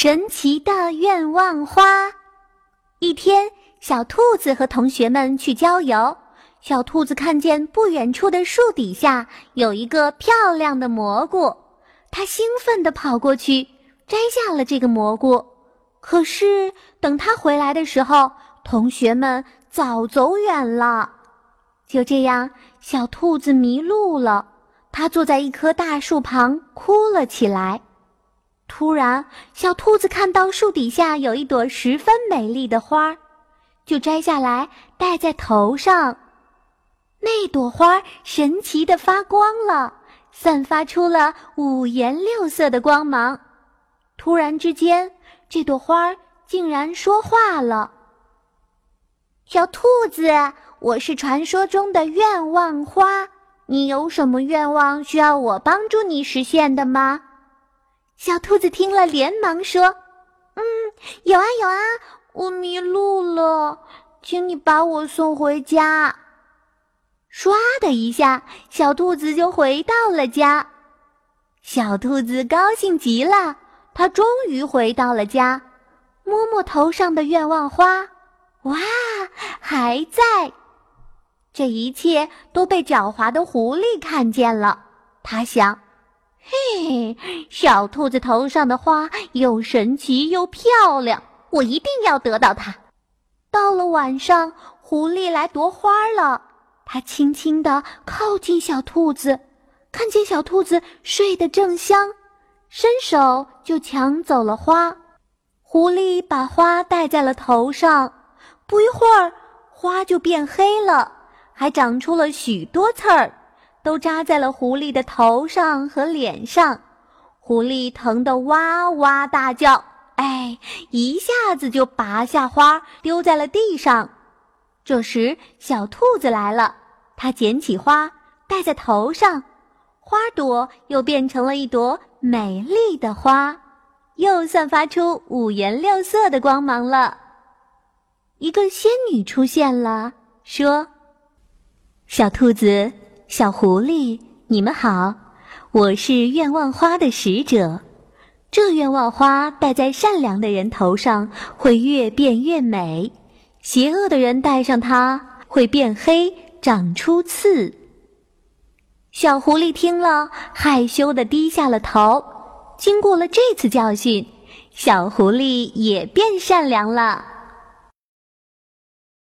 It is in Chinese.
神奇的愿望花。一天，小兔子和同学们去郊游。小兔子看见不远处的树底下有一个漂亮的蘑菇，它兴奋地跑过去，摘下了这个蘑菇。可是，等它回来的时候，同学们早走远了。就这样，小兔子迷路了。它坐在一棵大树旁，哭了起来。突然，小兔子看到树底下有一朵十分美丽的花，就摘下来戴在头上。那朵花神奇的发光了，散发出了五颜六色的光芒。突然之间，这朵花竟然说话了：“小兔子，我是传说中的愿望花，你有什么愿望需要我帮助你实现的吗？”小兔子听了，连忙说：“嗯，有啊有啊，我迷路了，请你把我送回家。”唰的一下，小兔子就回到了家。小兔子高兴极了，它终于回到了家，摸摸头上的愿望花，哇，还在！这一切都被狡猾的狐狸看见了，他想。嘿，小兔子头上的花又神奇又漂亮，我一定要得到它。到了晚上，狐狸来夺花了。它轻轻地靠近小兔子，看见小兔子睡得正香，伸手就抢走了花。狐狸把花戴在了头上，不一会儿，花就变黑了，还长出了许多刺儿。都扎在了狐狸的头上和脸上，狐狸疼得哇哇大叫，哎，一下子就拔下花丢在了地上。这时，小兔子来了，它捡起花戴在头上，花朵又变成了一朵美丽的花，又散发出五颜六色的光芒了。一个仙女出现了，说：“小兔子。”小狐狸，你们好，我是愿望花的使者。这愿望花戴在善良的人头上，会越变越美；邪恶的人戴上它，会变黑，长出刺。小狐狸听了，害羞的低下了头。经过了这次教训，小狐狸也变善良了。